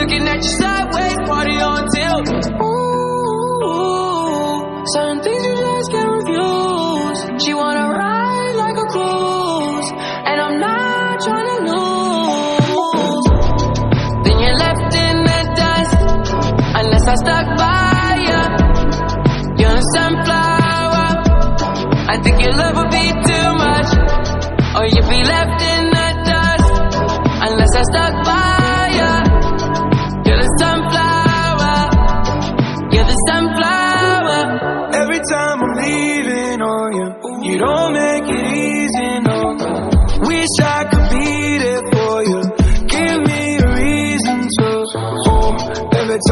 Looking at you sideways, party on tilt. Ooh, certain things you just can't refuse. She wanna ride like a cruise, and I'm not trying to lose. Then you're left in the dust, unless I stuck by you. You're a sunflower. I think your love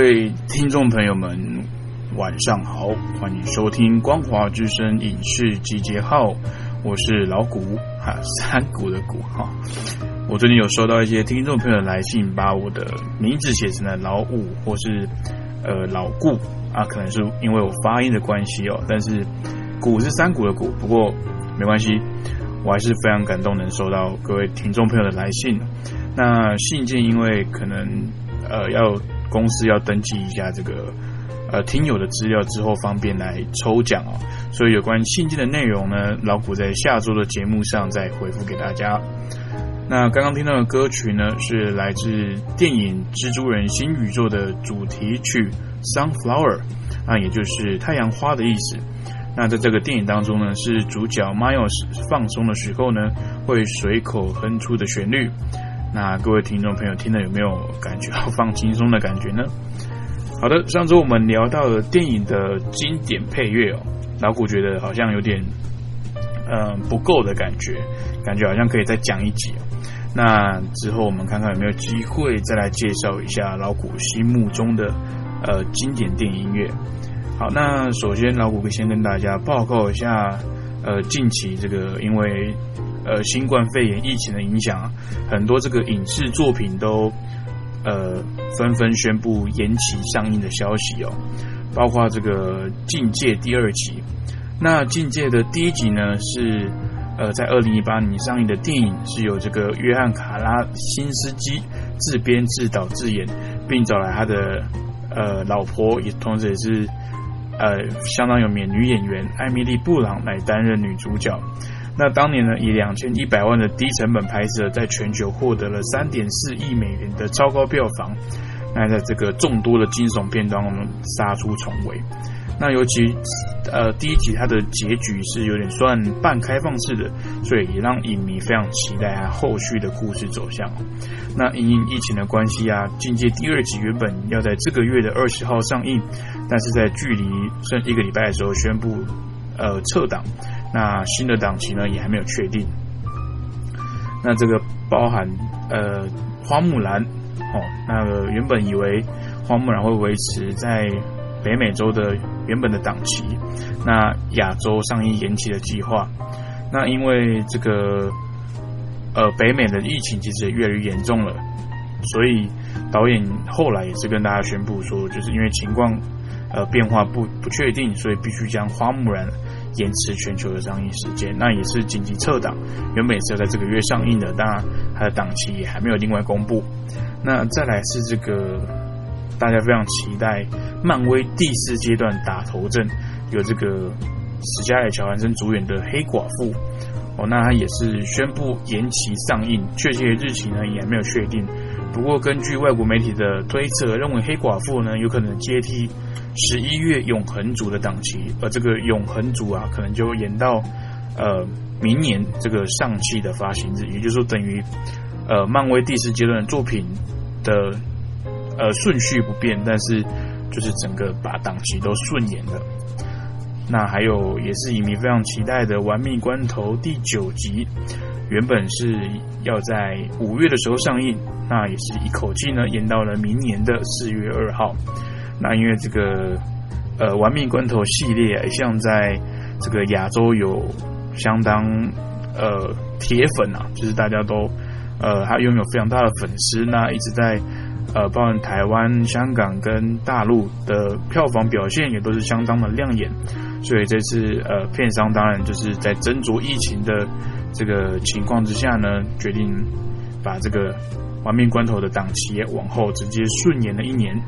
各位听众朋友们，晚上好，欢迎收听光华之声影视集结号，我是老谷哈，山谷的谷哈。我最近有收到一些听众朋友的来信，把我的名字写成了老五或是呃老顾啊，可能是因为我发音的关系哦，但是谷是山谷的谷，不过没关系，我还是非常感动能收到各位听众朋友的来信。那信件因为可能呃要公司要登记一下这个呃听友的资料之后，方便来抽奖哦。所以有关信件的内容呢，老谷在下周的节目上再回复给大家。那刚刚听到的歌曲呢，是来自电影《蜘蛛人：新宇宙》的主题曲《Sunflower》，啊，也就是太阳花的意思。那在这个电影当中呢，是主角 Miles 放松的时候呢，会随口哼出的旋律。那各位听众朋友听了有没有感觉到放轻松的感觉呢？好的，上周我们聊到了电影的经典配乐哦，老谷觉得好像有点嗯不够的感觉，感觉好像可以再讲一集哦。那之后我们看看有没有机会再来介绍一下老谷心目中的呃经典电影音乐。好，那首先老谷先跟大家报告一下，呃，近期这个因为呃新冠肺炎疫情的影响，很多这个影视作品都呃纷纷宣布延期上映的消息哦，包括这个《境界》第二集。那《境界》的第一集呢是呃在二零一八年上映的电影，是由这个约翰卡拉辛斯基自编自导自演，并找来他的呃老婆，也同时也是呃相当有名女演员艾米丽布朗来担任女主角。那当年呢，以两千一百万的低成本拍摄，在全球获得了三点四亿美元的超高票房。那在这个众多的惊悚片当中杀出重围。那尤其呃第一集它的结局是有点算半开放式的，所以也让影迷非常期待它后续的故事走向。那因疫情的关系啊，《境界》第二集原本要在这个月的二十号上映，但是在距离剩一个礼拜的时候宣布呃撤档。那新的档期呢也还没有确定。那这个包含呃花木兰哦，那个原本以为花木兰会维持在北美洲的原本的档期，那亚洲上映延期的计划。那因为这个呃北美的疫情其实也越来越严重了，所以导演后来也是跟大家宣布说，就是因为情况呃变化不不确定，所以必须将花木兰。延迟全球的上映时间，那也是紧急撤档。原本是要在这个月上映的，当然它的档期也还没有另外公布。那再来是这个大家非常期待漫威第四阶段打头阵，有这个史嘉蕾·乔韩森主演的黑寡妇哦，那它也是宣布延期上映，确切日期呢也还没有确定。不过根据外国媒体的推测，认为黑寡妇呢有可能接替。十一月永恒族的档期，而这个永恒族啊，可能就延到呃明年这个上期的发行日，也就是说等于呃漫威第四阶段作品的呃顺序不变，但是就是整个把档期都顺延了。那还有也是影迷非常期待的《玩命关头》第九集，原本是要在五月的时候上映，那也是一口气呢延到了明年的四月二号。那因为这个呃《玩命关头》系列一向在这个亚洲有相当呃铁粉啊，就是大家都呃他拥有非常大的粉丝，那一直在呃包含台湾、香港跟大陆的票房表现也都是相当的亮眼。所以这次呃，片商当然就是在斟酌疫情的这个情况之下呢，决定把这个《亡命关头》的档期往后直接顺延了一年。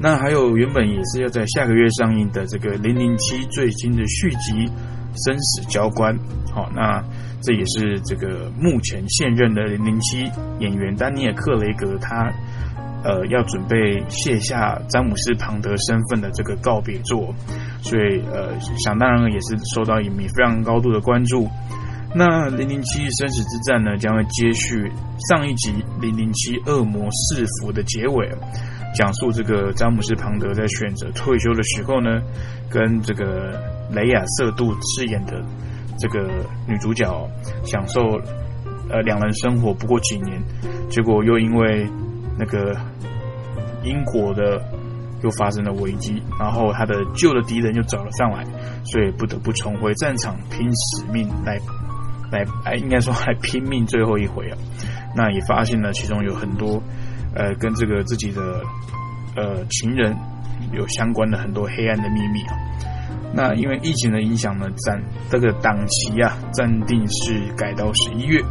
那还有原本也是要在下个月上映的这个《零零七》最新的续集《生死交关》，好，那这也是这个目前现任的零零七演员丹尼尔·克雷格他。呃，要准备卸下詹姆斯·庞德身份的这个告别作，所以呃，想当然也是受到影迷非常高度的关注。那《零零七生死之战》呢，将会接续上一集《零零七恶魔四伏》的结尾，讲述这个詹姆斯·庞德在选择退休的时候呢，跟这个雷亚瑟杜饰演的这个女主角享受呃两人生活不过几年，结果又因为那个英国的又发生了危机，然后他的旧的敌人又找了上来，所以不得不重回战场拼使命来 来哎，应该说还拼命最后一回啊。那也发现了其中有很多呃跟这个自己的呃情人有相关的很多黑暗的秘密啊。那因为疫情的影响呢，暂这个档期啊暂定是改到十一月，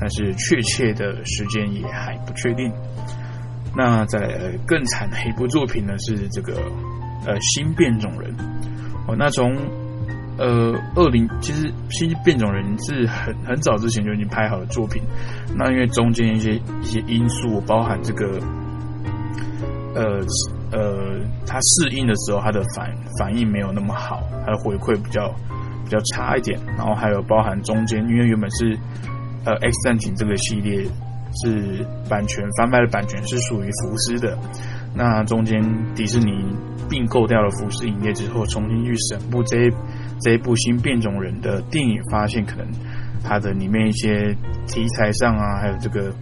但是确切的时间也还不确定。那在更惨的一部作品呢，是这个呃新变种人哦。那从呃二零其实新变种人是很很早之前就已经拍好的作品。那因为中间一些一些因素，包含这个呃呃，它适应的时候，它的反反应没有那么好，它的回馈比较比较差一点。然后还有包含中间，因为原本是呃 X 战警这个系列。是版权翻拍的版权是属于福斯的，那中间迪士尼并购掉了福斯影业之后，重新去审部这一这一部新变种人的电影，发现可能它的里面一些题材上啊，还有这个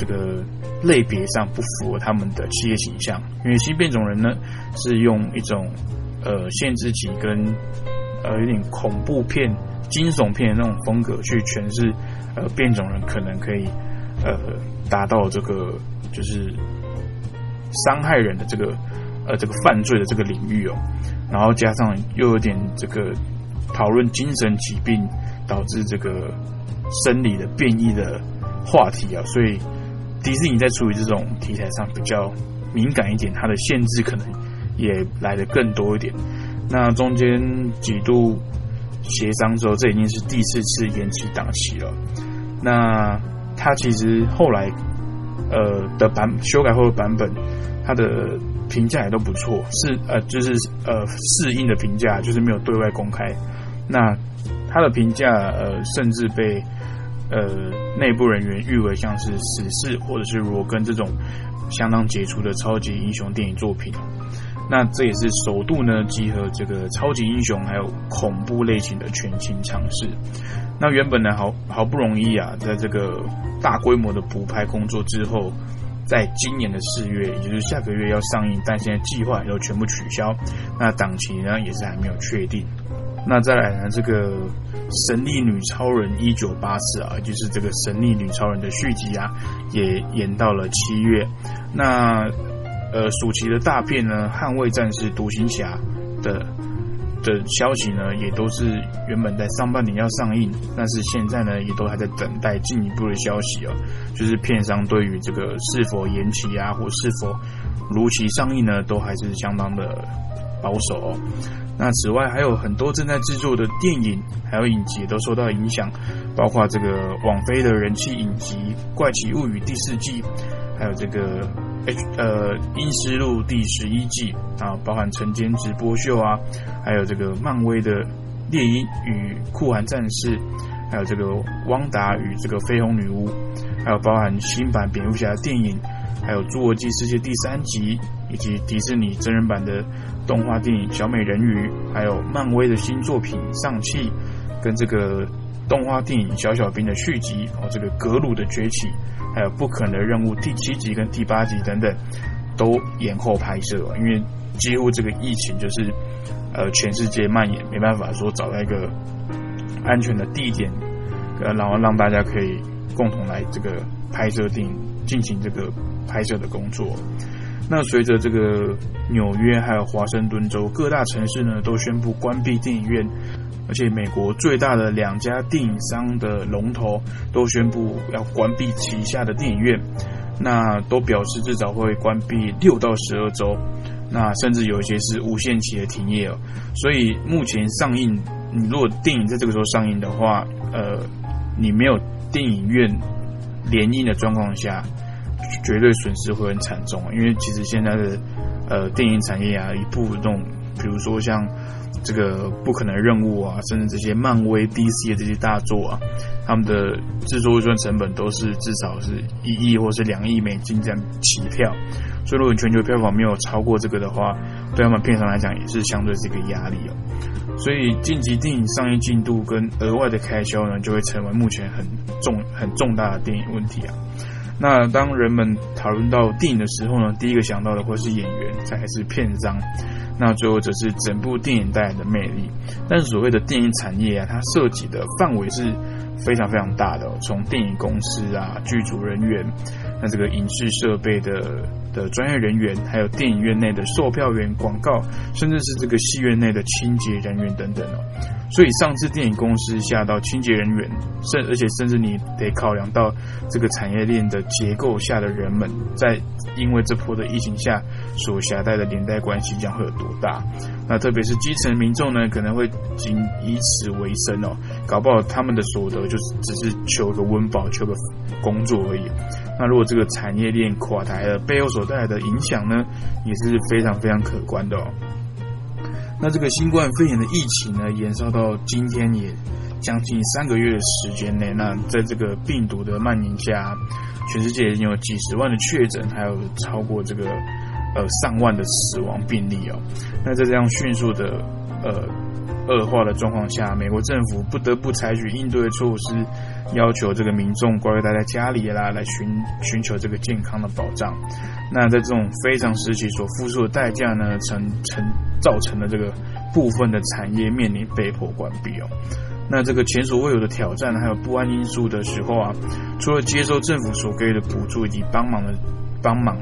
这个类别上不符合他们的企业形象，因为新变种人呢是用一种呃限制级跟呃有点恐怖片、惊悚片的那种风格去诠释呃变种人可能可以。呃，达到这个就是伤害人的这个呃这个犯罪的这个领域哦，然后加上又有点这个讨论精神疾病导致这个生理的变异的话题啊，所以迪士尼在处理这种题材上比较敏感一点，它的限制可能也来的更多一点。那中间几度协商之后，这已经是第四次延期档期了。那它其实后来，呃的版修改后的版本，它的评价也都不错，是呃就是呃适应的评价，就是没有对外公开。那它的评价呃甚至被呃内部人员誉为像是死侍或者是罗根这种相当杰出的超级英雄电影作品。那这也是首度呢集合这个超级英雄还有恐怖类型的全新尝试。那原本呢好好不容易啊，在这个大规模的补拍工作之后，在今年的四月，也就是下个月要上映，但现在计划要全部取消。那档期呢也是还没有确定。那再来呢，这个神力女超人一九八四啊，就是这个神力女超人的续集啊，也延到了七月。那呃，暑期的大片呢，《捍卫战士》《独行侠》的的消息呢，也都是原本在上半年要上映，但是现在呢，也都还在等待进一步的消息哦。就是片商对于这个是否延期啊，或是否如期上映呢，都还是相当的保守哦。那此外，还有很多正在制作的电影还有影集都受到影响，包括这个网飞的人气影集《怪奇物语》第四季，还有这个。H 呃，《阴尸路》第十一季啊，包含晨间直播秀啊，还有这个漫威的猎鹰与酷寒战士，还有这个汪达与这个绯红女巫，还有包含新版蝙蝠侠电影，还有侏罗纪世界第三集，以及迪士尼真人版的动画电影小美人鱼，还有漫威的新作品上汽，跟这个动画电影小小兵的续集哦，这个格鲁的崛起，还有不可能的任务第七集跟第八集等等，都延后拍摄，因为几乎这个疫情就是呃全世界蔓延，没办法说找到一个安全的地点，呃，然后让大家可以共同来这个拍摄电影，进行这个拍摄的工作。那随着这个纽约还有华盛顿州各大城市呢，都宣布关闭电影院，而且美国最大的两家电影商的龙头都宣布要关闭旗下的电影院，那都表示至少会关闭六到十二周，那甚至有一些是无限期的停业哦。所以目前上映，你如果电影在这个时候上映的话，呃，你没有电影院联映的状况下。绝对损失会很惨重，因为其实现在的呃电影产业啊，一部这种，比如说像这个不可能任务啊，甚至这些漫威、DC 的这些大作啊，他们的制作预算成本都是至少是一亿或是两亿美金这样起跳，所以如果全球票房没有超过这个的话，对他们片商来讲也是相对是一个压力哦。所以晋级电影上映进度跟额外的开销呢，就会成为目前很重很重大的电影问题啊。那当人们讨论到电影的时候呢，第一个想到的会是演员，再还是片商，那最后则是整部电影带来的魅力。但是所谓的电影产业啊，它涉及的范围是非常非常大的，从电影公司啊、剧组人员，那这个影视设备的的专业人员，还有电影院内的售票员、广告，甚至是这个戏院内的清洁人员等等哦。所以，上至电影公司下到清洁人员，甚而且甚至你得考量到这个产业链的结构下的人们，在因为这波的疫情下所携带的连带关系将会有多大？那特别是基层民众呢，可能会仅以此为生哦，搞不好他们的所得就是只是求个温饱、求个工作而已。那如果这个产业链垮台了，背后所带来的影响呢，也是非常非常可观的哦。那这个新冠肺炎的疫情呢，延烧到今天也将近三个月的时间内。那在这个病毒的蔓延下，全世界已经有几十万的确诊，还有超过这个呃上万的死亡病例哦。那在这样迅速的呃恶化的状况下，美国政府不得不采取应对措施，要求这个民众乖乖待在家里啦，来寻寻求这个健康的保障。那在这种非常时期所付出的代价呢，成成造成了这个部分的产业面临被迫关闭哦。那这个前所未有的挑战还有不安因素的时候啊，除了接受政府所给予的补助以及帮忙的帮忙，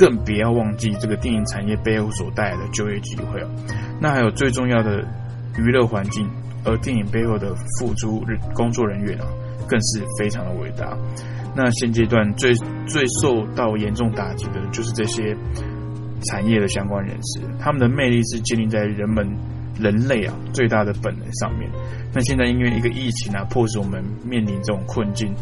更不要忘记这个电影产业背后所带来的就业机会哦。那还有最重要的娱乐环境，而电影背后的付出工作人员啊，更是非常的伟大。那现阶段最最受到严重打击的就是这些产业的相关人士，他们的魅力是建立在人们人类啊最大的本能上面。那现在因为一个疫情啊，迫使我们面临这种困境。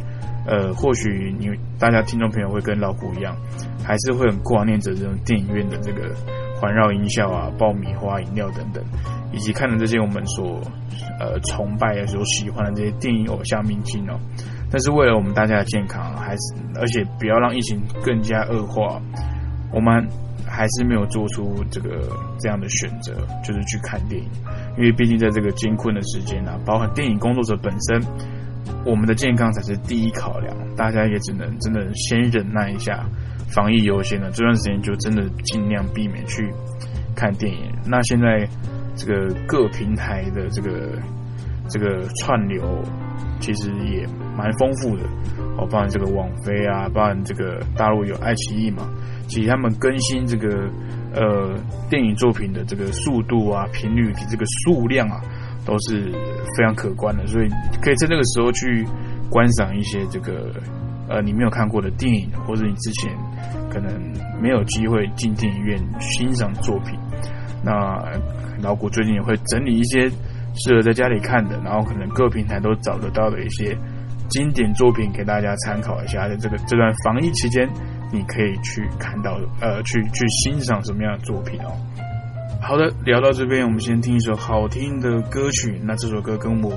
呃，或许你大家听众朋友会跟老虎一样，还是会很挂念着这种电影院的这个环绕音效啊、爆米花、饮料等等，以及看着这些我们所呃崇拜、所喜欢的这些电影偶像明星哦。但是为了我们大家的健康，还是而且不要让疫情更加恶化，我们还是没有做出这个这样的选择，就是去看电影。因为毕竟在这个艰困的时间啊，包含电影工作者本身，我们的健康才是第一考量。大家也只能真的先忍耐一下，防疫优先的这段时间就真的尽量避免去看电影。那现在这个各平台的这个这个串流。其实也蛮丰富的，哦，包含这个网飞啊，包含这个大陆有爱奇艺嘛，其实他们更新这个呃电影作品的这个速度啊、频率及这个数量啊，都是非常可观的，所以可以在这个时候去观赏一些这个呃你没有看过的电影，或者你之前可能没有机会进电影院欣赏作品。那老谷最近也会整理一些。适合在家里看的，然后可能各平台都找得到的一些经典作品，给大家参考一下。在这个这段防疫期间，你可以去看到，呃，去去欣赏什么样的作品哦。好的，聊到这边，我们先听一首好听的歌曲。那这首歌跟我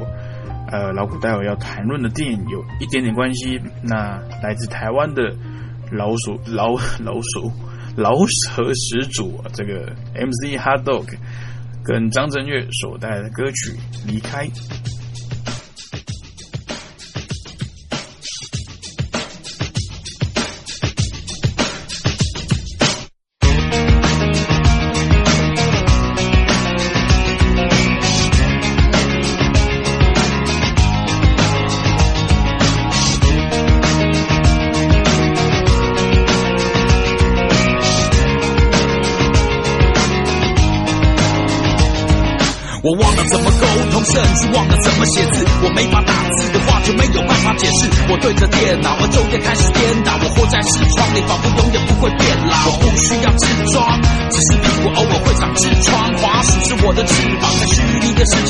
呃老古待会要谈论的电影有一点点关系。那来自台湾的老鼠老老鼠老蛇始祖啊，这个 MC Hot Dog 跟张震岳所带来的歌曲《离开》。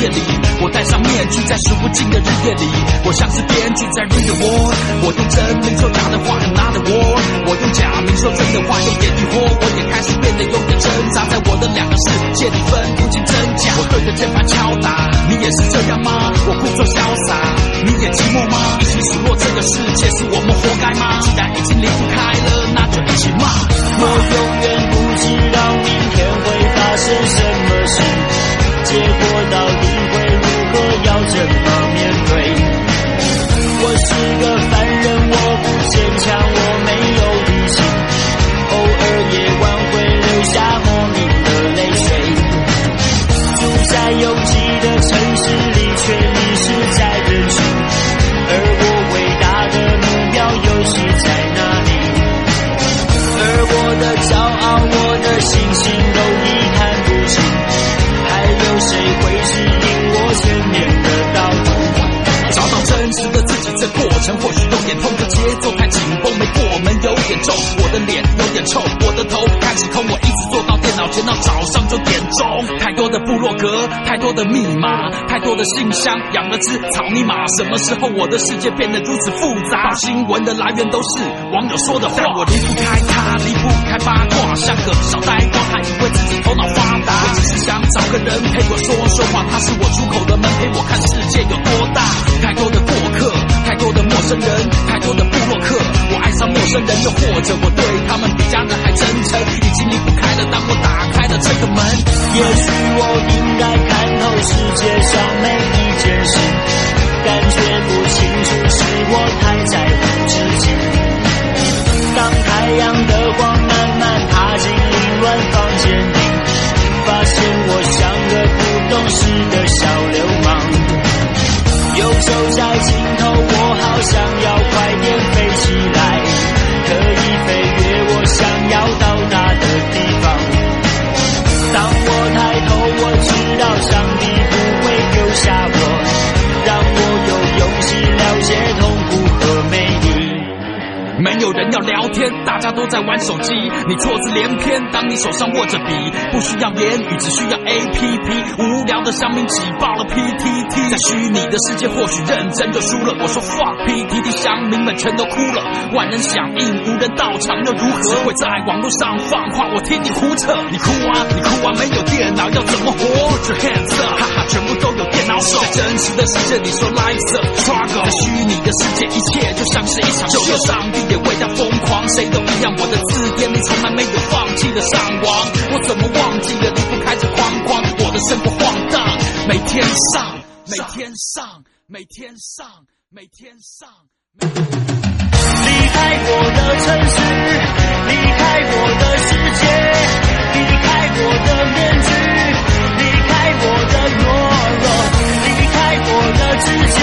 夜里，我戴上面具，在数不尽的日夜里，我像是编剧在 Rewind。我用真名说假的话很 not the word。我用假名说真的话，有点疑惑。我也开始变得有点挣扎，在我的两个世界里分不清真假。我对着键盘敲打，你也是这样吗？我故作潇洒，你也寂寞吗？一起数落这个世界，是我们活该吗？既然已经离不开了，那就一起骂。我永远不知道明天会发生什么事，结果到底会如何，要怎么面对？我是个坐到早上九点钟。太多的部落格，太多的密码，太多的信箱，养了只草泥马。什么时候我的世界变得如此复杂？报新闻的来源都是网友说的话，我离不开他，离不开八卦，像个小呆瓜，还以为自己头脑发达。我只是想找个人陪我说说话，他是我出口的门，陪我看世界有多大。太多的过客，太多的陌生人，太多的部落客，上陌生人，又或者我对他们比家人还真诚，已经离不开了。当我打开了这个门，也许我应该看透世界上每一件事，感觉不清楚是我太在乎自己。当太阳的光慢慢爬进凌乱房间里，发现我像个不懂事的小流氓。右手在尽头，我好想要快点飞起来，有人要聊天，大家都在玩手机，你错字连篇。当你手上握着笔，不需要言语，只需要 A P P。无聊的乡民挤爆了 P T T，在虚拟的世界或许认真就输了。我说 fuck P T T，乡民们全都哭了，万人响应，无人到场又如何？会在网络上放话，我听你胡扯。你哭啊，你哭啊，没有电脑要怎么活？Put your hands up，哈哈，全部都有电脑手。在真实的世界里说 life's a struggle，在虚拟的世界，一切就像是一场秀。上帝谁都一样。我的字典里从来没有放弃的上网，我怎么忘记了离不开这框框？我的生活晃荡，每天上，每天上，每天上，每天上。离开我的城市，离开我的世界，离开我的面具，离开我的懦弱，离开我的自己，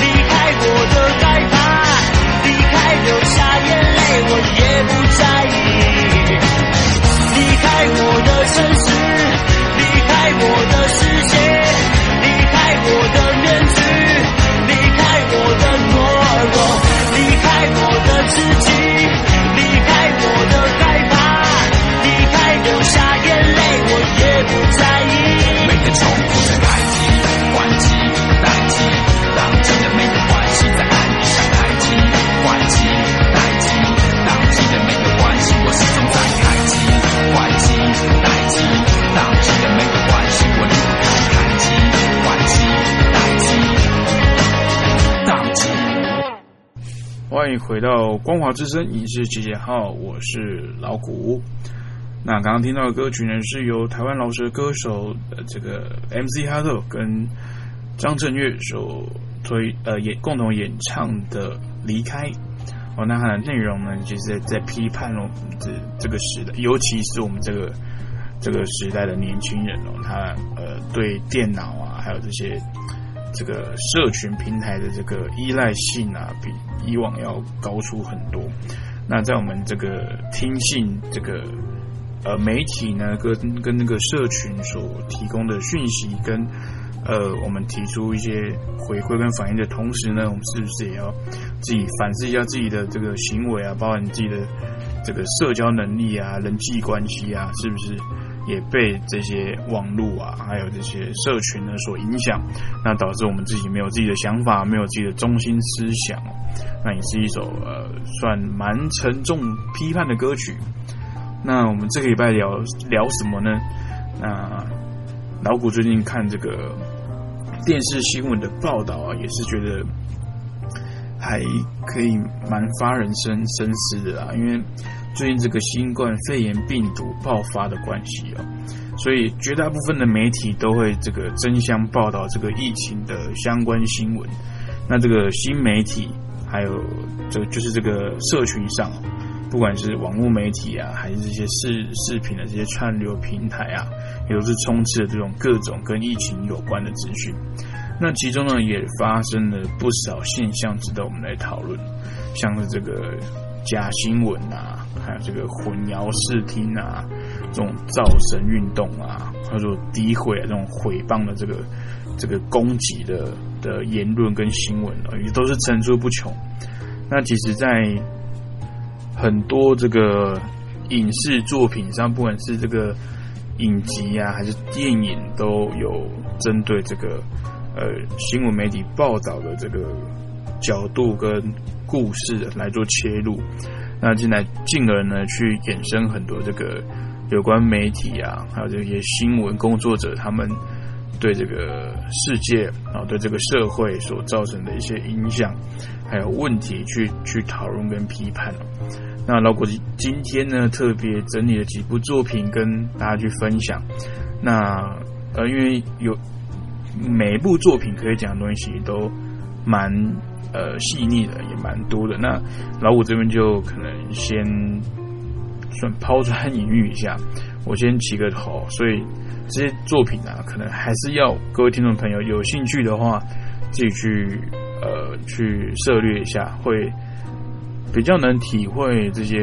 离开我的，我也不在意。离开我的城市，离开我的世界，离开我的面具，离开我的懦弱，离开我的自己，离开我的害怕，离开流下眼泪，我也不在欢迎回到光华之声影视集结号，我是老谷。那刚刚听到的歌曲呢，是由台湾饶舌歌手呃这个 MC 哈特跟张震岳所推呃演共同演唱的《离开》。哦，那它的内容呢，其实在在批判了这这个时代，尤其是我们这个这个时代的年轻人哦，他呃对电脑啊，还有这些这个社群平台的这个依赖性啊，比以往要高出很多。那在我们这个听信这个呃媒体呢，跟跟那个社群所提供的讯息跟。呃，我们提出一些回馈跟反应的同时呢，我们是不是也要自己反思一下自己的这个行为啊，包括你自己的这个社交能力啊、人际关系啊，是不是也被这些网络啊，还有这些社群呢所影响？那导致我们自己没有自己的想法，没有自己的中心思想，那也是一首呃算蛮沉重批判的歌曲。那我们这个礼拜聊聊什么呢？那老谷最近看这个。电视新闻的报道啊，也是觉得还可以蛮发人深深思的啊。因为最近这个新冠肺炎病毒爆发的关系哦，所以绝大部分的媒体都会这个争相报道这个疫情的相关新闻。那这个新媒体还有这就是这个社群上，不管是网络媒体啊，还是这些视视频的这些串流平台啊。也都是充斥着这种各种跟疫情有关的资讯，那其中呢也发生了不少现象值得我们来讨论，像是这个假新闻啊，还有这个混淆视听啊，这种造神运动啊，或者说诋毁啊这种毁谤的这个这个攻击的的言论跟新闻啊，也都是层出不穷。那其实，在很多这个影视作品上，不管是这个。影集啊，还是电影都有针对这个呃新闻媒体报道的这个角度跟故事来做切入，那进来进而呢去衍生很多这个有关媒体啊，还有这些新闻工作者他们对这个世界啊，对这个社会所造成的一些影响还有问题去去讨论跟批判。那老古今天呢，特别整理了几部作品跟大家去分享。那呃，因为有每一部作品可以讲的东西都蛮呃细腻的，也蛮多的。那老五这边就可能先算抛砖引玉一下，我先起个头。所以这些作品啊，可能还是要各位听众朋友有兴趣的话，自己去呃去涉略一下，会。比较能体会这些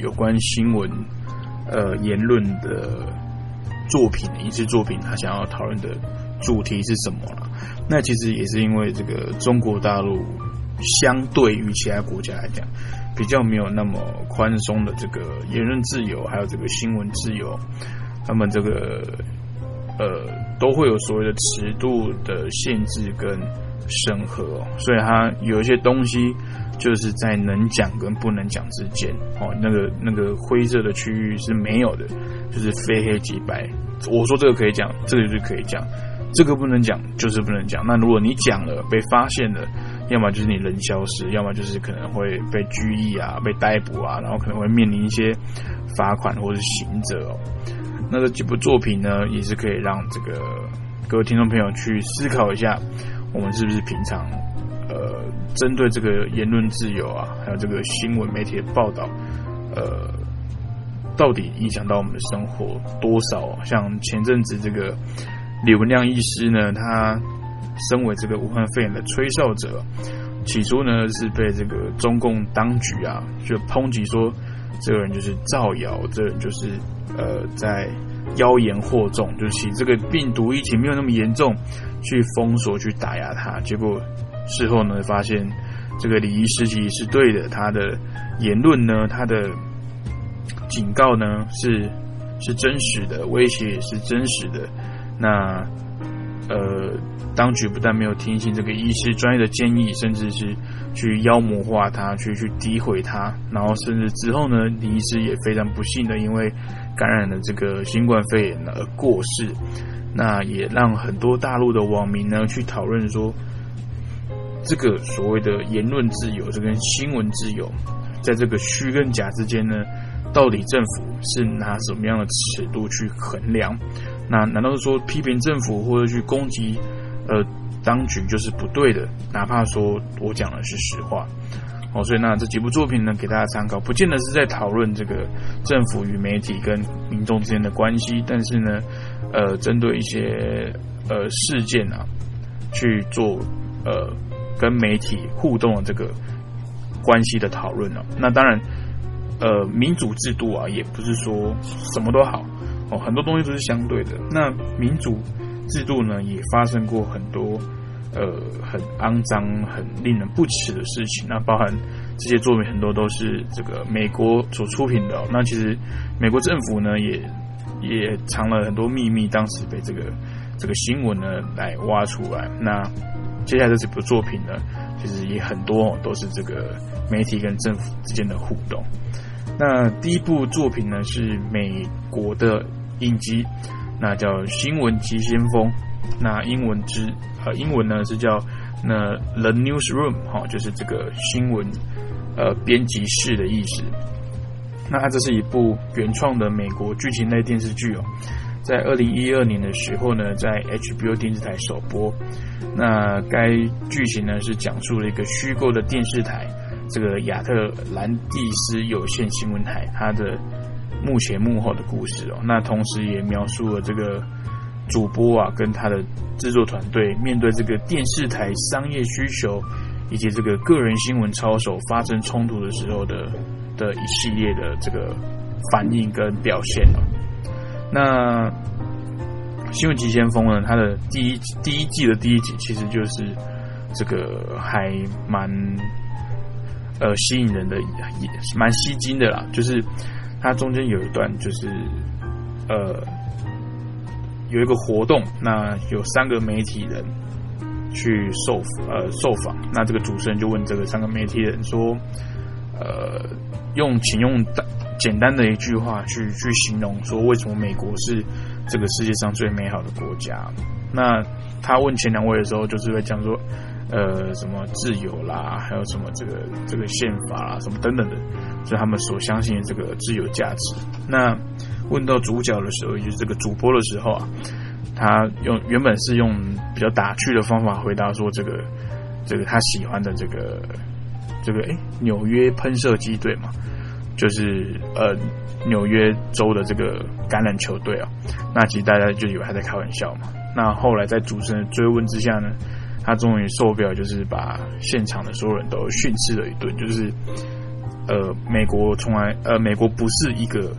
有关新闻、呃言论的作品，一支作品，他想要讨论的主题是什么了？那其实也是因为这个中国大陆相对于其他国家来讲，比较没有那么宽松的这个言论自由，还有这个新闻自由，他们这个呃都会有所谓的尺度的限制跟审核，所以它有一些东西。就是在能讲跟不能讲之间，哦，那个那个灰色的区域是没有的，就是非黑即白。我说这个可以讲，这个就是可以讲，这个不能讲就是不能讲。那如果你讲了被发现了，要么就是你人消失，要么就是可能会被拘役啊、被逮捕啊，然后可能会面临一些罚款或者刑责哦。那这几部作品呢，也是可以让这个各位听众朋友去思考一下，我们是不是平常。呃，针对这个言论自由啊，还有这个新闻媒体的报道，呃，到底影响到我们的生活多少？像前阵子这个李文亮医师呢，他身为这个武汉肺炎的吹哨者，起初呢是被这个中共当局啊就抨击说，这个人就是造谣，这人就是呃在妖言惑众，就是其这个病毒疫情没有那么严重，去封锁去打压他，结果。事后呢，发现这个李医师其实是对的，他的言论呢，他的警告呢是是真实的，威胁也是真实的。那呃，当局不但没有听信这个医师专业的建议，甚至是去妖魔化他，去去诋毁他，然后甚至之后呢，李医师也非常不幸的因为感染了这个新冠肺炎而过世。那也让很多大陆的网民呢去讨论说。这个所谓的言论自由，这跟新闻自由，在这个虚跟假之间呢，到底政府是拿什么样的尺度去衡量？那难道是说批评政府或者去攻击呃当局就是不对的？哪怕说我讲的是实话。哦，所以那这几部作品呢，给大家参考，不见得是在讨论这个政府与媒体跟民众之间的关系，但是呢，呃，针对一些呃事件啊，去做呃跟媒体互动的这个关系的讨论呢。那当然，呃，民主制度啊，也不是说什么都好哦，很多东西都是相对的。那民主制度呢，也发生过很多。呃，很肮脏、很令人不齿的事情。那包含这些作品很多都是这个美国所出品的。那其实美国政府呢，也也藏了很多秘密，当时被这个这个新闻呢来挖出来。那接下来这几部作品呢，其实也很多都是这个媒体跟政府之间的互动。那第一部作品呢是美国的影集，那叫《新闻急先锋》。那英文之呃，英文呢是叫那 The Newsroom 哈，就是这个新闻呃编辑室的意思。那它这是一部原创的美国剧情类电视剧哦，在二零一二年的时候呢，在 HBO 电视台首播。那该剧情呢是讲述了一个虚构的电视台，这个亚特兰蒂斯有线新闻台，它的幕前幕后的故事哦。那同时也描述了这个。主播啊，跟他的制作团队面对这个电视台商业需求以及这个个人新闻操守发生冲突的时候的的一系列的这个反应跟表现了。那《新闻急先锋》呢，它的第一第一季的第一集其实就是这个还蛮呃吸引人的，也蛮吸睛的啦。就是它中间有一段就是呃。有一个活动，那有三个媒体人去受呃受访，那这个主持人就问这个三个媒体人说，呃，用请用简单的一句话去去形容说为什么美国是这个世界上最美好的国家？那他问前两位的时候，就是会讲说，呃，什么自由啦，还有什么这个这个宪法啦，什么等等的，是他们所相信的这个自由价值。那问到主角的时候，也就是这个主播的时候啊，他用原本是用比较打趣的方法回答说：“这个，这个他喜欢的这个，这个诶，纽约喷射机队嘛，就是呃纽约州的这个橄榄球队啊。那其实大家就以为他在开玩笑嘛。那后来在主持人追问之下呢，他终于受不了，就是把现场的所有人都训斥了一顿，就是呃，美国从来呃，美国不是一个。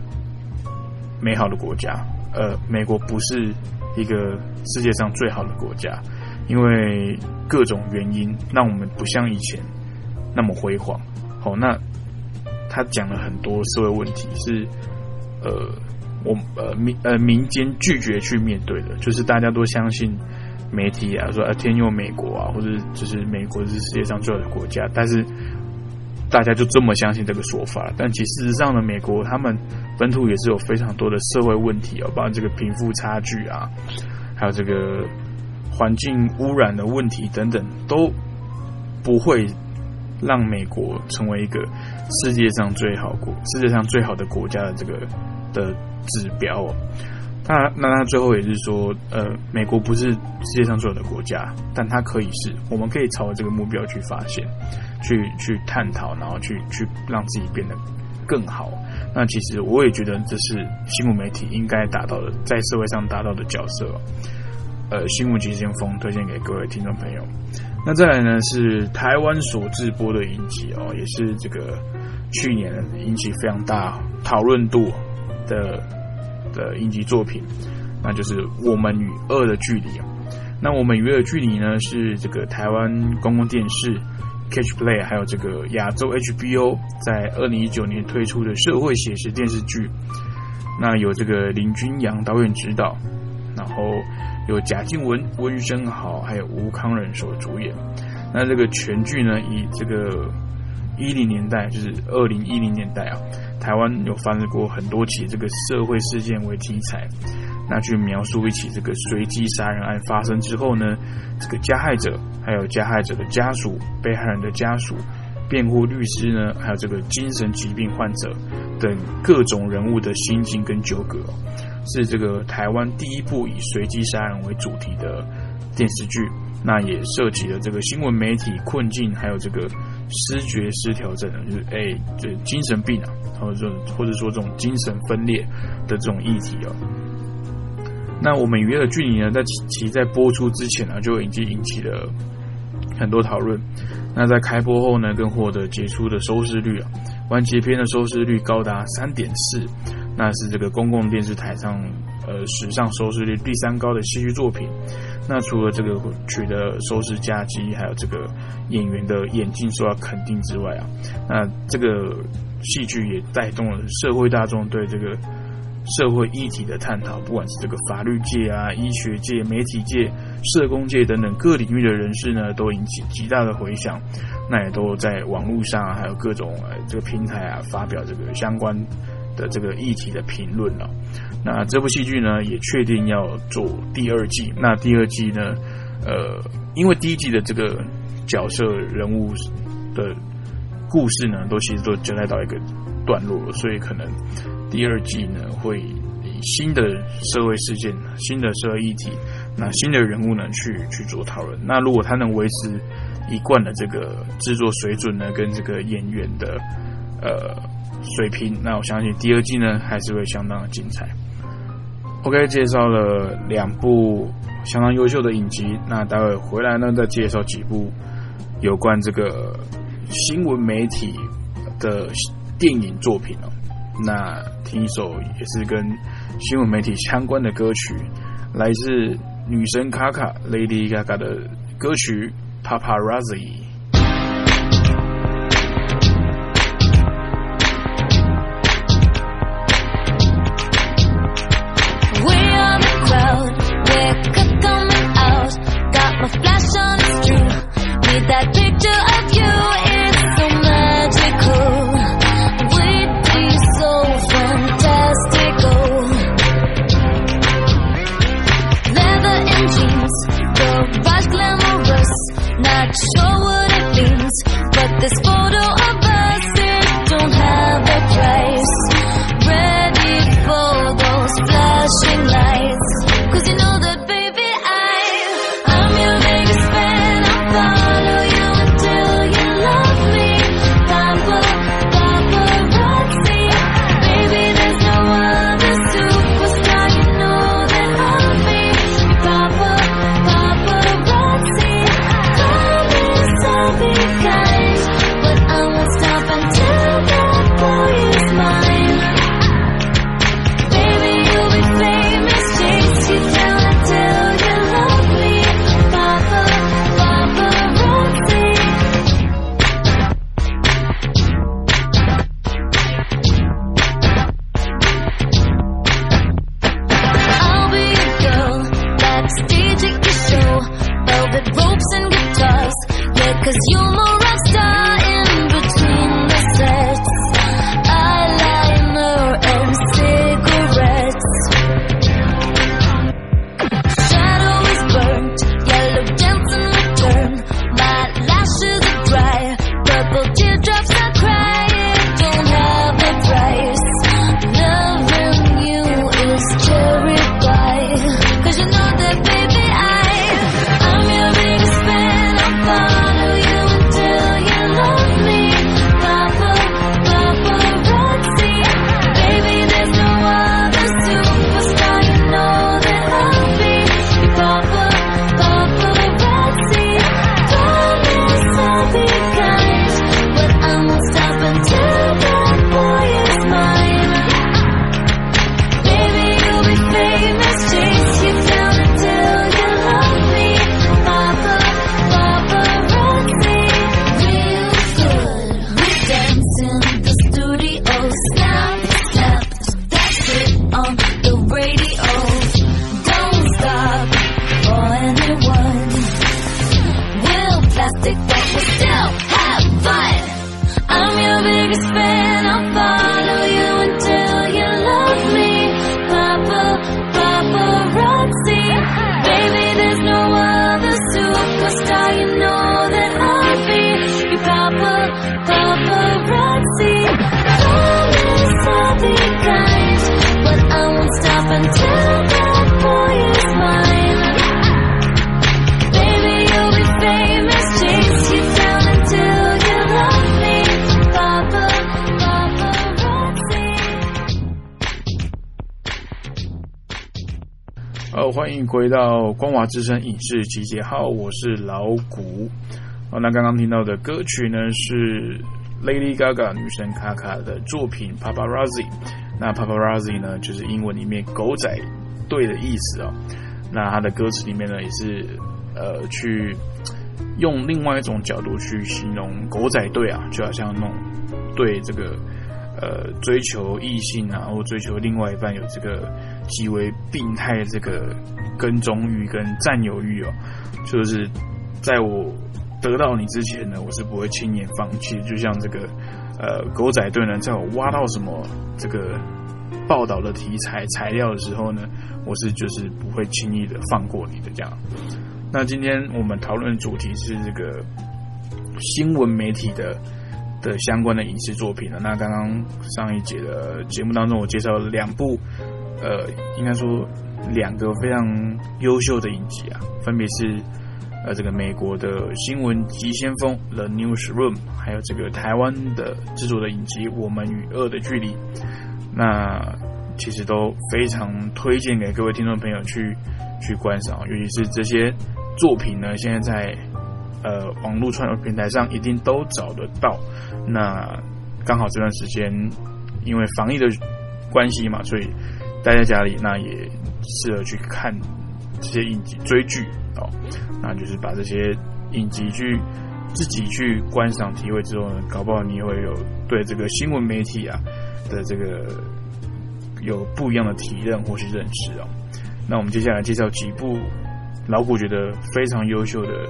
美好的国家，呃，美国不是一个世界上最好的国家，因为各种原因让我们不像以前那么辉煌。好，那他讲了很多社会问题，是呃，我呃民呃民间拒绝去面对的，就是大家都相信媒体啊，说啊天佑美国啊，或者就是美国是世界上最好的国家，但是。大家就这么相信这个说法，但其事实上呢，美国他们本土也是有非常多的社会问题哦，包括这个贫富差距啊，还有这个环境污染的问题等等，都不会让美国成为一个世界上最好国、世界上最好的国家的这个的指标哦。他那他最后也是说，呃，美国不是世界上最好的国家，但它可以是，我们可以朝这个目标去发现。去去探讨，然后去去让自己变得更好。那其实我也觉得这是新闻媒体应该达到的，在社会上达到的角色。呃，新闻急先锋推荐给各位听众朋友。那再来呢是台湾所制播的影集哦，也是这个去年引起非常大讨论度的的影集作品，那就是《我们与恶的距离》那《我们与恶的距离》呢是这个台湾公共电视。Catch Play 还有这个亚洲 HBO 在二零一九年推出的社会写实电视剧，那有这个林君阳导演执导，然后有贾静雯、温升豪还有吴康仁所主演。那这个全剧呢，以这个一零年代，就是二零一零年代啊，台湾有发生过很多起这个社会事件为题材。那去描述一起这个随机杀人案发生之后呢，这个加害者还有加害者的家属、被害人的家属、辩护律师呢，还有这个精神疾病患者等各种人物的心境跟纠葛，是这个台湾第一部以随机杀人为主题的电视剧。那也涉及了这个新闻媒体困境，还有这个失觉失调症，就是哎，就精神病啊，或者说或者说这种精神分裂的这种议题哦。那我们娱乐剧里呢，在其在播出之前呢，就已经引起了很多讨论。那在开播后呢，更获得杰出的收视率啊，完结篇的收视率高达三点四，那是这个公共电视台上呃史上收视率第三高的戏剧作品。那除了这个取得收视佳绩，还有这个演员的演技受到肯定之外啊，那这个戏剧也带动了社会大众对这个社会议题的探讨，不管是这个法律界啊、医学界、媒体界、社工界等等各领域的人士呢，都引起极大的回响。那也都在网络上还有各种这个平台啊发表这个相关的这个议题的评论了。那这部戏剧呢，也确定要做第二季。那第二季呢，呃，因为第一季的这个角色人物的故事呢，都其实都交代到一个段落了，所以可能第二季呢，会以新的社会事件、新的社会议题、那新的人物呢，去去做讨论。那如果他能维持一贯的这个制作水准呢，跟这个演员的呃水平，那我相信第二季呢，还是会相当的精彩。OK，介绍了两部相当优秀的影集，那待会回来呢，再介绍几部有关这个新闻媒体的电影作品哦。那听一首也是跟新闻媒体相关的歌曲，来自女神卡卡 Lady Gaga 的歌曲《Paparazzi》。回到光华之声影视集结号，我是老谷。哦，那刚刚听到的歌曲呢是 Lady Gaga 女神卡卡的作品 Paparazzi。那 Paparazzi 呢就是英文里面狗仔队的意思哦。那它的歌词里面呢也是呃去用另外一种角度去形容狗仔队啊，就好像那种对这个。呃，追求异性啊，或追求另外一半有这个极为病态的这个跟踪欲跟占有欲哦，就是在我得到你之前呢，我是不会轻言放弃。就像这个呃狗仔队呢，在我挖到什么这个报道的题材材料的时候呢，我是就是不会轻易的放过你的这样。那今天我们讨论主题是这个新闻媒体的。的相关的影视作品了。那刚刚上一节的节目当中，我介绍了两部，呃，应该说两个非常优秀的影集啊，分别是呃这个美国的新闻急先锋 The Newsroom，还有这个台湾的制作的影集《我们与恶的距离》。那其实都非常推荐给各位听众朋友去去观赏，尤其是这些作品呢，现在在。呃，网络串流平台上一定都找得到。那刚好这段时间，因为防疫的关系嘛，所以待在家里，那也适合去看这些影集、追剧哦。那就是把这些影集去自己去观赏、体会之后呢，搞不好你也会有对这个新闻媒体啊的这个有不一样的体认或是认识哦。那我们接下来介绍几部老古觉得非常优秀的。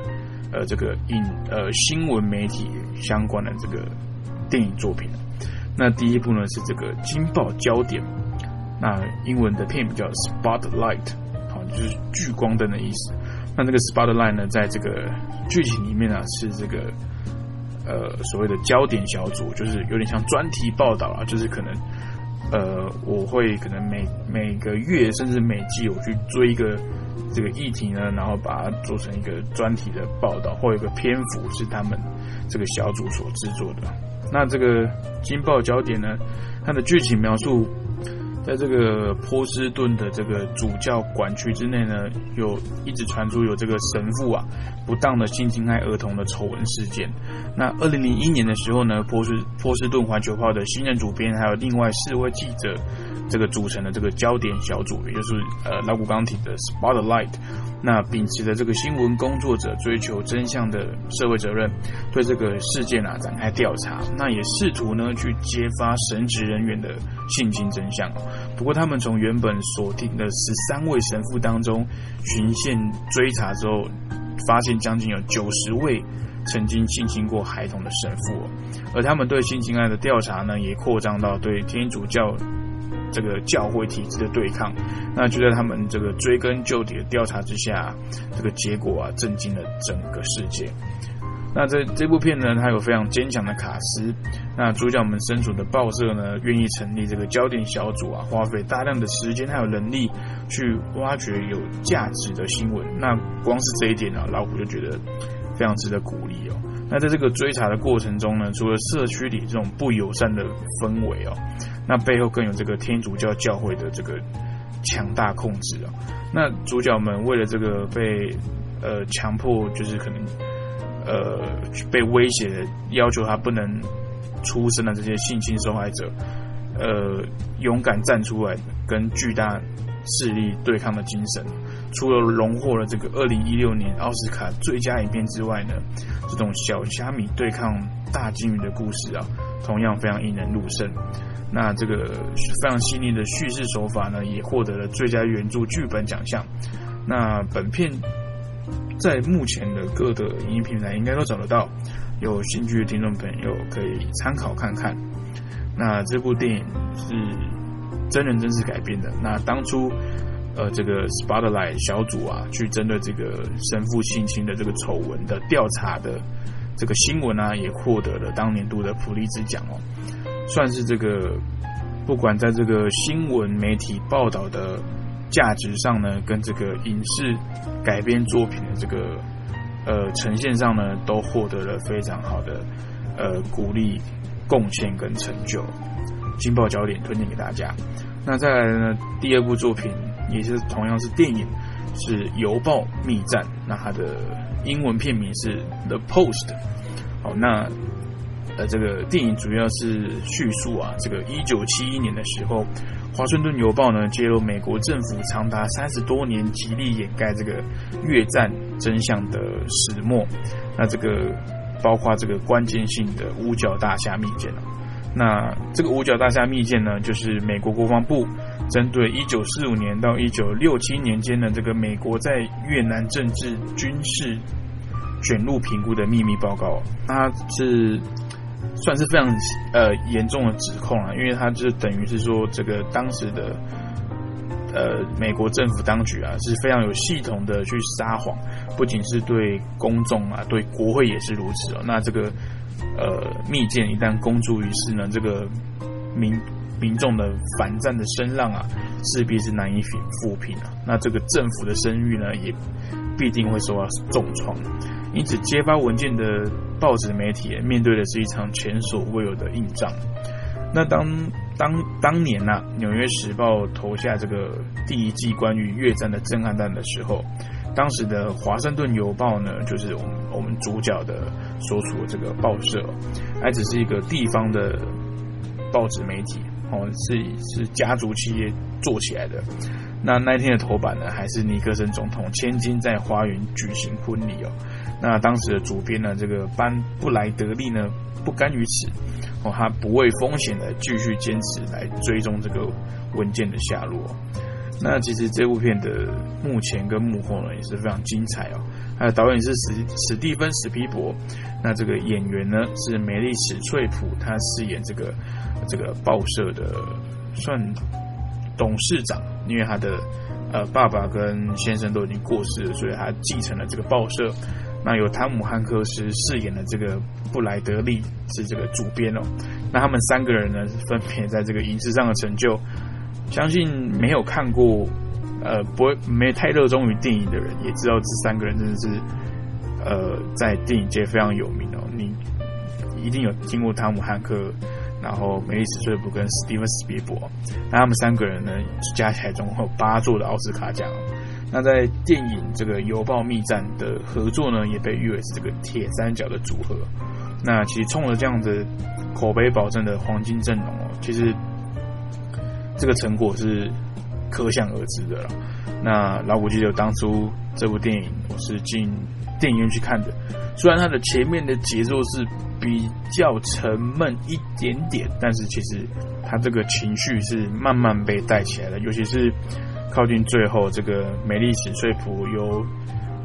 呃，这个影呃新闻媒体相关的这个电影作品，那第一部呢是这个《金爆焦点》，那英文的片名叫 Spotlight，好，就是聚光灯的意思。那这个 Spotlight 呢，在这个剧情里面呢是这个呃所谓的焦点小组，就是有点像专题报道啊，就是可能呃我会可能每每个月甚至每季我去追一个。这个议题呢，然后把它做成一个专题的报道，或一个篇幅是他们这个小组所制作的。那这个《金报焦点》呢，它的剧情描述，在这个波士顿的这个主教管区之内呢，有一直传出有这个神父啊不当的性侵害儿童的丑闻事件。那二零零一年的时候呢，波士波士顿环球报的新任主编，还有另外四位记者。这个组成的这个焦点小组，也就是呃老古钢体的 Spotlight，那秉持着这个新闻工作者追求真相的社会责任，对这个事件啊展开调查，那也试图呢去揭发神职人员的性侵真相。不过他们从原本锁定的十三位神父当中循线追查之后，发现将近有九十位曾经性侵过孩童的神父，而他们对性侵案的调查呢，也扩张到对天主教。这个教会体制的对抗，那就在他们这个追根究底的调查之下，这个结果啊，震惊了整个世界。那这这部片呢，它有非常坚强的卡斯，那主角们身处的报社呢，愿意成立这个焦点小组啊，花费大量的时间还有能力去挖掘有价值的新闻。那光是这一点啊，老虎就觉得非常值得鼓励哦。那在这个追查的过程中呢，除了社区里这种不友善的氛围哦，那背后更有这个天主教教会的这个强大控制啊。那主角们为了这个被呃强迫，就是可能呃被威胁，要求他不能出声的这些性侵受害者，呃勇敢站出来跟巨大势力对抗的精神。除了荣获了这个二零一六年奥斯卡最佳影片之外呢，这种小虾米对抗大鲸鱼的故事啊，同样非常引人入胜。那这个非常细腻的叙事手法呢，也获得了最佳原著剧本奖项。那本片在目前的各的影音平台应该都找得到，有兴趣的听众朋友可以参考看看。那这部电影是真人真事改编的。那当初。呃，这个 Spotlight 小组啊，去针对这个神父性侵的这个丑闻的调查的这个新闻啊，也获得了当年度的普利兹奖哦，算是这个不管在这个新闻媒体报道的价值上呢，跟这个影视改编作品的这个呃呈现上呢，都获得了非常好的呃鼓励、贡献跟成就。金爆焦点推荐给大家。那再来呢，第二部作品。也是同样是电影，是《邮报密战》，那它的英文片名是《The Post》。好，那呃，这个电影主要是叙述啊，这个一九七一年的时候，《华盛顿邮报》呢揭露美国政府长达三十多年极力掩盖这个越战真相的始末。那这个包括这个关键性的五角大厦密件那这个五角大厦密件呢，就是美国国防部针对一九四五年到一九六七年间的这个美国在越南政治军事卷入评估的秘密报告。它是算是非常呃严重的指控啊，因为它就等于是说这个当时的呃美国政府当局啊是非常有系统的去撒谎，不仅是对公众啊，对国会也是如此哦。那这个。呃，密件一旦公诸于世呢，这个民民众的反战的声浪啊，势必是难以抚抚平啊。那这个政府的声誉呢，也必定会受到重创。因此，揭发文件的报纸媒体面对的是一场前所未有的硬仗。那当当当年呐，《纽约时报》投下这个第一季关于越战的震撼弹的时候。当时的《华盛顿邮报》呢，就是我们我们主角的所处的这个报社，还只是一个地方的报纸媒体哦，是是家族企业做起来的。那那天的头版呢，还是尼克森总统千金在花园举行婚礼哦。那当时的主编呢，这个班布莱德利呢，不甘于此哦，他不畏风险的继续坚持来追踪这个文件的下落。那其实这部片的幕前跟幕后呢也是非常精彩哦。还有导演是史史蒂芬史皮伯，那这个演员呢是梅丽史翠普，他饰演这个这个报社的算董事长，因为他的呃爸爸跟先生都已经过世了，所以他继承了这个报社。那由汤姆汉克斯饰演的这个布莱德利是这个主编哦。那他们三个人呢是分别在这个影视上的成就。相信没有看过，呃，不会没太热衷于电影的人，也知道这三个人真的是，呃，在电影界非常有名哦。你一定有听过汤姆汉克，然后梅丽史翠普跟史蒂芬史皮伯，那他们三个人呢，加起来总共有八座的奥斯卡奖。那在电影这个《邮报密战》的合作呢，也被誉为是这个铁三角的组合。那其实冲着这样子口碑保证的黄金阵容哦，其实。这个成果是可想而知的了。那老古记得当初这部电影我是进电影院去看的，虽然它的前面的节奏是比较沉闷一点点，但是其实它这个情绪是慢慢被带起来的。尤其是靠近最后，这个美丽史翠普由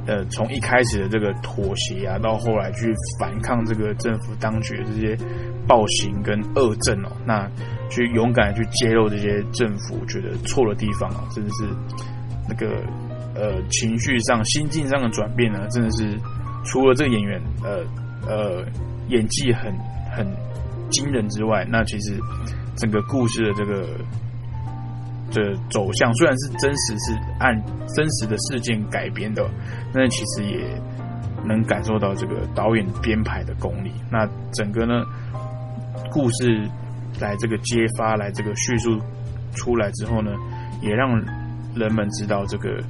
呃从一开始的这个妥协啊，到后来去反抗这个政府当局的这些暴行跟恶政哦，那。去勇敢去揭露这些政府觉得错的地方啊，真的是那个呃情绪上、心境上的转变呢，真的是除了这个演员呃呃演技很很惊人之外，那其实整个故事的这个的走向虽然是真实是按真实的事件改编的，但其实也能感受到这个导演编排的功力。那整个呢故事。来这个揭发，来这个叙述出来之后呢，也让人们知道这个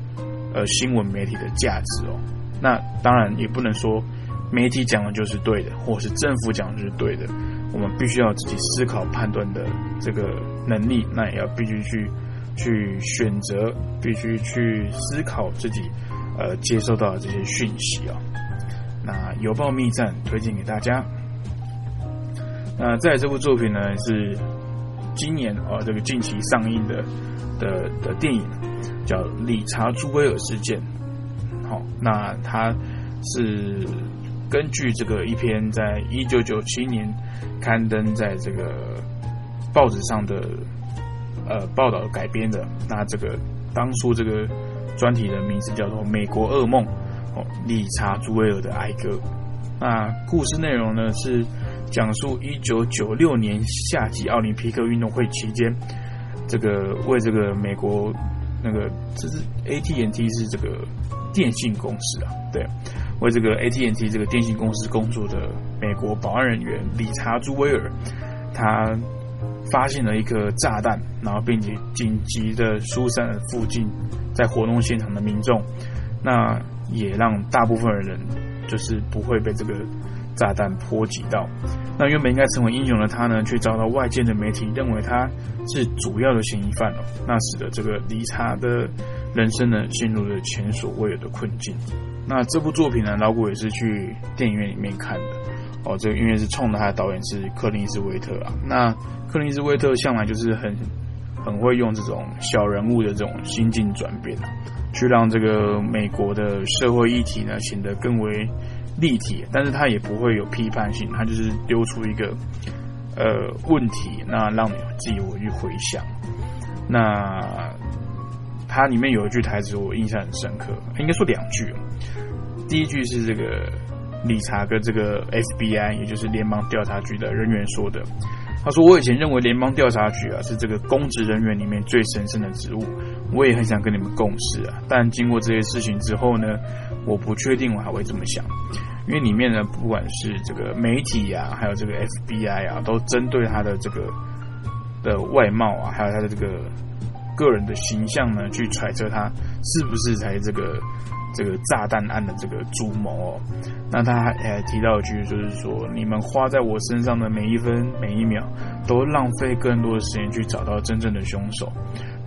呃新闻媒体的价值哦。那当然也不能说媒体讲的就是对的，或是政府讲的就是对的。我们必须要自己思考判断的这个能力，那也要必须去去选择，必须去思考自己呃接受到的这些讯息啊。那邮报密战推荐给大家。那在这部作品呢，是今年啊这个近期上映的的的电影，叫《理查·朱威尔事件》。好，那它是根据这个一篇在一九九七年刊登在这个报纸上的呃报道改编的。那这个当初这个专题的名字叫做《美国噩梦》哦，理查·朱威尔的哀歌。那故事内容呢是。讲述一九九六年夏季奥林匹克运动会期间，这个为这个美国那个这是 AT&T 是这个电信公司啊，对，为这个 AT&T 这个电信公司工作的美国保安人员理查·朱威尔，他发现了一颗炸弹，然后并且紧急的疏散了附近在活动现场的民众，那也让大部分的人就是不会被这个炸弹波及到。那原本应该成为英雄的他呢，却遭到外界的媒体认为他是主要的嫌疑犯了，那使得这个理查的人生呢陷入了前所未有的困境。那这部作品呢，老谷也是去电影院里面看的哦。这个因为是冲着他的导演是克林斯威特啊。那克林斯威特向来就是很很会用这种小人物的这种心境转变啊，去让这个美国的社会议题呢显得更为。立体，但是他也不会有批判性，他就是丢出一个呃问题，那让你自己回去回想。那它里面有一句台词我印象很深刻，应该说两句。第一句是这个理查跟这个 FBI，也就是联邦调查局的人员说的。他说：“我以前认为联邦调查局啊是这个公职人员里面最神圣的职务，我也很想跟你们共事啊。但经过这些事情之后呢，我不确定我还会这么想。”因为里面呢，不管是这个媒体啊，还有这个 FBI 啊，都针对他的这个的外貌啊，还有他的这个个人的形象呢，去揣测他是不是才这个这个炸弹案的这个主谋哦。那他还还提到一句，就是说，你们花在我身上的每一分每一秒，都浪费更多的时间去找到真正的凶手。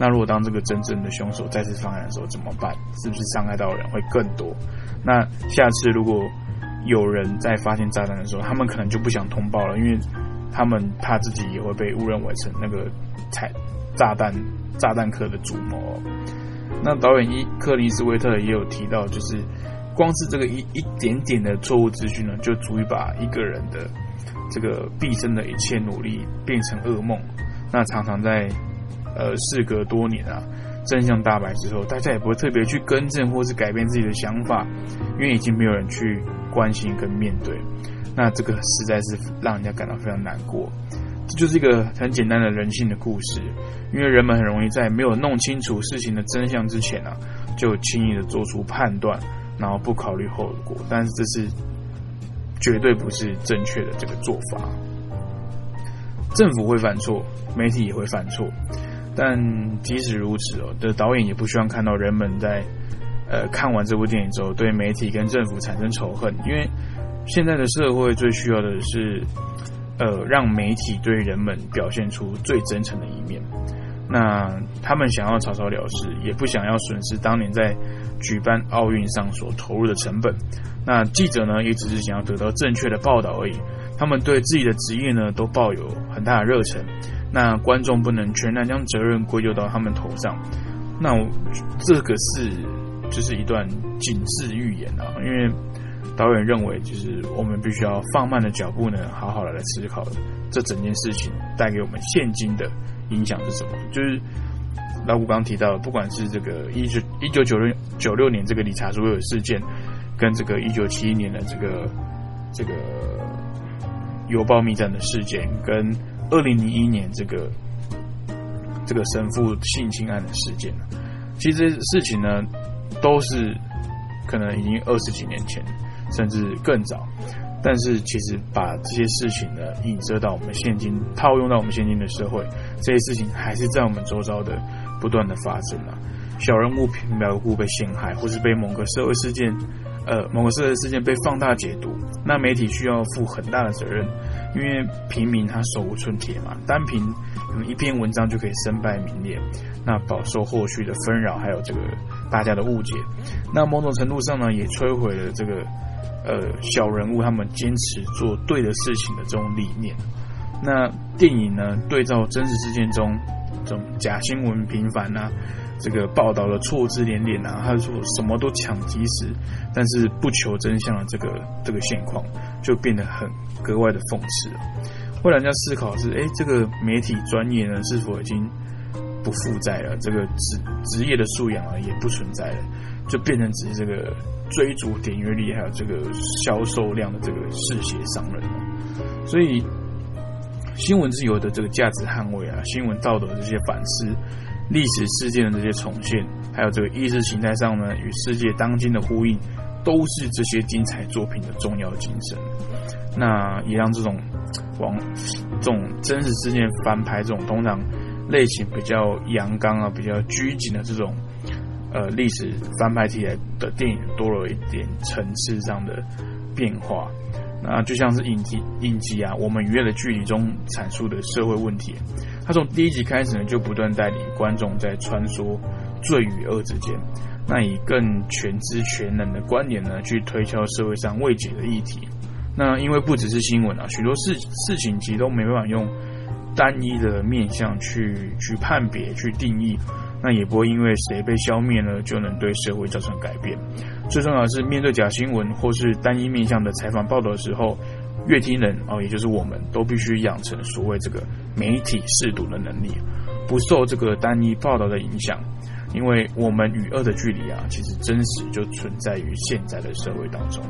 那如果当这个真正的凶手再次犯案的时候怎么办？是不是伤害到的人会更多？那下次如果有人在发现炸弹的时候，他们可能就不想通报了，因为他们怕自己也会被误认为成那个踩炸弹炸弹客的主谋。那导演伊克里斯威特也有提到，就是光是这个一一点点的错误资讯呢，就足以把一个人的这个毕生的一切努力变成噩梦。那常常在呃事隔多年啊。真相大白之后，大家也不会特别去更正或是改变自己的想法，因为已经没有人去关心跟面对。那这个实在是让人家感到非常难过。这就是一个很简单的人性的故事，因为人们很容易在没有弄清楚事情的真相之前啊，就轻易的做出判断，然后不考虑后果。但是这是绝对不是正确的这个做法。政府会犯错，媒体也会犯错。但即使如此哦，的导演也不希望看到人们在呃看完这部电影之后对媒体跟政府产生仇恨，因为现在的社会最需要的是呃让媒体对人们表现出最真诚的一面。那他们想要草草了事，也不想要损失当年在举办奥运上所投入的成本。那记者呢，也只是想要得到正确的报道而已。他们对自己的职业呢，都抱有很大的热忱。那观众不能全然将责任归咎到他们头上，那这个是就是一段警示预言啊，因为导演认为，就是我们必须要放慢的脚步呢，好好的来思考这整件事情带给我们现今的影响是什么。就是老古刚提到，不管是这个一九一九九六九六年这个理查所有事件，跟这个一九七一年的这个这个邮报密战的事件，跟二零零一年这个这个神父性侵案的事件其实事情呢，都是可能已经二十几年前，甚至更早。但是其实把这些事情呢，引射到我们现今，套用到我们现今的社会，这些事情还是在我们周遭的不断的发生啊。小人物平白无故被陷害，或是被某个社会事件。呃，某个社会事件被放大解读，那媒体需要负很大的责任，因为平民他手无寸铁嘛，单凭一篇文章就可以身败名裂，那饱受后续的纷扰，还有这个大家的误解，那某种程度上呢，也摧毁了这个呃小人物他们坚持做对的事情的这种理念。那电影呢，对照真实事件中这种假新闻频繁啊。这个报道的错字连连啊，他说什么都抢即时，但是不求真相的这个这个现况，就变得很格外的讽刺了。会让人家思考是：哎，这个媒体专业呢，是否已经不负债了？这个职职业的素养啊，也不存在了，就变成只是这个追逐点阅率还有这个销售量的这个嗜血商人了。所以，新闻自由的这个价值捍卫啊，新闻道德这些反思。历史事件的这些重现，还有这个意识形态上呢，与世界当今的呼应，都是这些精彩作品的重要精神。那也让这种往这种真实事件翻拍这种通常类型比较阳刚啊、比较拘谨的这种呃历史翻拍题材的电影多了一点层次上的变化。那就像是影集影集啊，我们愉悦的距离中阐述的社会问题，它从第一集开始呢，就不断带领观众在穿梭罪与恶之间，那以更全知全能的观点呢，去推敲社会上未解的议题。那因为不只是新闻啊，许多事事情其实都没办法用单一的面向去去判别、去定义。那也不会因为谁被消灭了就能对社会造成改变。最重要的是，面对假新闻或是单一面向的采访报道的时候，乐听人哦，也就是我们都必须养成所谓这个媒体试读的能力，不受这个单一报道的影响。因为我们与恶的距离啊，其实真实就存在于现在的社会当中。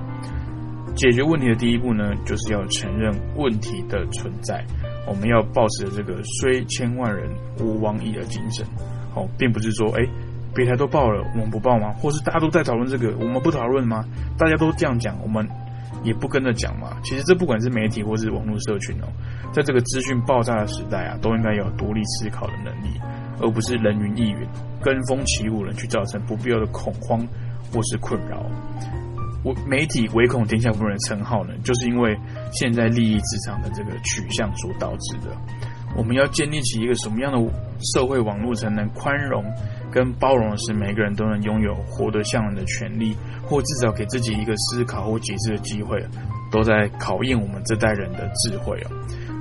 解决问题的第一步呢，就是要承认问题的存在。我们要保持这个虽千万人吾往矣的精神。哦，并不是说，哎，别台都报了，我们不报吗？或是大家都在讨论这个，我们不讨论吗？大家都这样讲，我们也不跟着讲嘛。其实这不管是媒体或是网络社群哦，在这个资讯爆炸的时代啊，都应该有独立思考的能力，而不是人云亦云、跟风起舞人，去造成不必要的恐慌或是困扰。我媒体唯恐天下不乱的称号呢，就是因为现在利益市场的这个取向所导致的。我们要建立起一个什么样的社会网络，才能宽容跟包容是每个人都能拥有活得像人的权利，或至少给自己一个思考或解释的机会，都在考验我们这代人的智慧哦。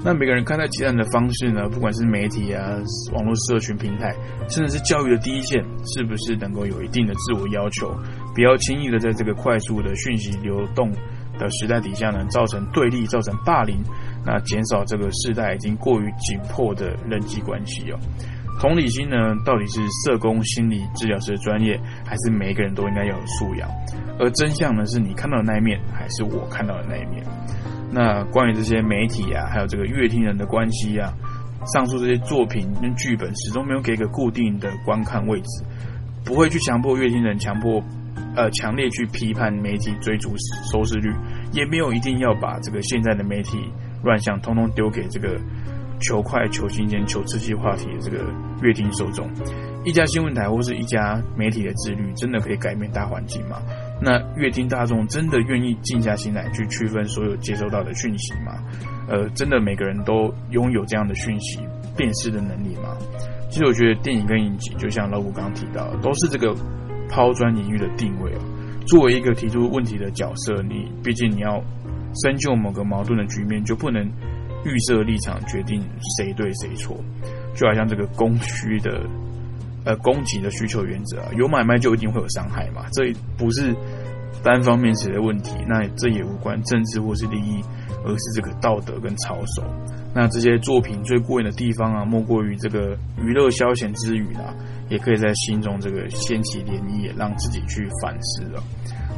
那每个人看待其他人的方式呢？不管是媒体啊、网络社群平台，甚至是教育的第一线，是不是能够有一定的自我要求，不要轻易的在这个快速的讯息流动的时代底下呢，造成对立，造成霸凌？那减少这个世代已经过于紧迫的人际关系哦。同理心呢，到底是社工、心理治疗师的专业，还是每一个人都应该有素养？而真相呢，是你看到的那一面，还是我看到的那一面？那关于这些媒体啊，还有这个乐听人的关系啊，上述这些作品跟剧本始终没有给个固定的观看位置，不会去强迫乐听人强迫呃强烈去批判媒体追逐收视率，也没有一定要把这个现在的媒体。乱象通通丢给这个求快、求新鲜、求刺激话题的这个乐听受众。一家新闻台或是一家媒体的自律，真的可以改变大环境吗？那乐听大众真的愿意静下心来去区分所有接收到的讯息吗？呃，真的每个人都拥有这样的讯息辨识的能力吗？其实我觉得电影跟影集，就像老古刚刚提到，都是这个抛砖引玉的定位哦。作为一个提出问题的角色，你毕竟你要。深究某个矛盾的局面，就不能预设立场决定谁对谁错，就好像这个供需的呃供给的需求原则啊，有买卖就一定会有伤害嘛，这不是单方面谁的问题，那这也无关政治或是利益，而是这个道德跟操守。那这些作品最过瘾的地方啊，莫过于这个娱乐消遣之余啊，也可以在心中这个掀起涟漪，让自己去反思了。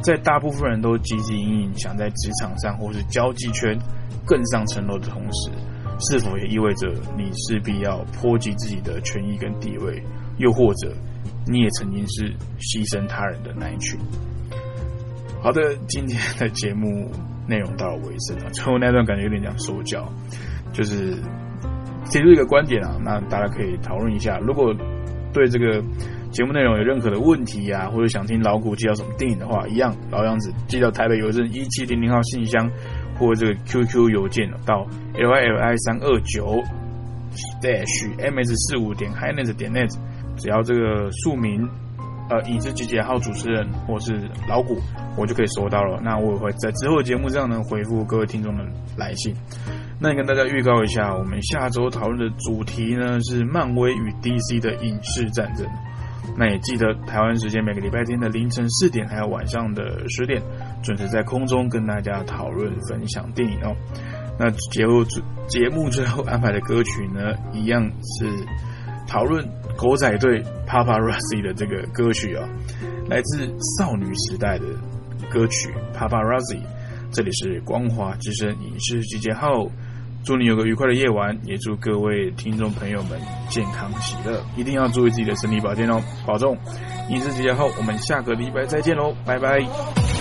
在大部分人都积极营营想在职场上或是交际圈更上层楼的同时，是否也意味着你势必要波及自己的权益跟地位？又或者你也曾经是牺牲他人的那一群？好的，今天的节目内容到了尾声了，最后那段感觉有点像说教，就是提出一个观点啊，那大家可以讨论一下。如果对这个。节目内容有任何的问题呀，或者想听老古介绍什么电影的话，一样老样子，寄到台北邮政一七零零号信箱，或这个 QQ 邮件到 l i l i 三二九 dash m s 四五点 hinet 点 net，只要这个署名呃影视集结号主持人或是老古，我就可以收到了。那我也会在之后的节目上呢回复各位听众的来信。那也跟大家预告一下，我们下周讨论的主题呢是漫威与 DC 的影视战争。那也记得台湾时间每个礼拜天的凌晨四点，还有晚上的十点，准时在空中跟大家讨论分享电影哦。那节目节目最后安排的歌曲呢，一样是讨论狗仔队 Paparazzi 的这个歌曲啊，来自少女时代的歌曲 Paparazzi。这里是光华之声影视集结号。祝你有个愉快的夜晚，也祝各位听众朋友们健康喜乐，一定要注意自己的身体保健哦，保重！影视节后，我们下个礼拜再见喽，拜拜。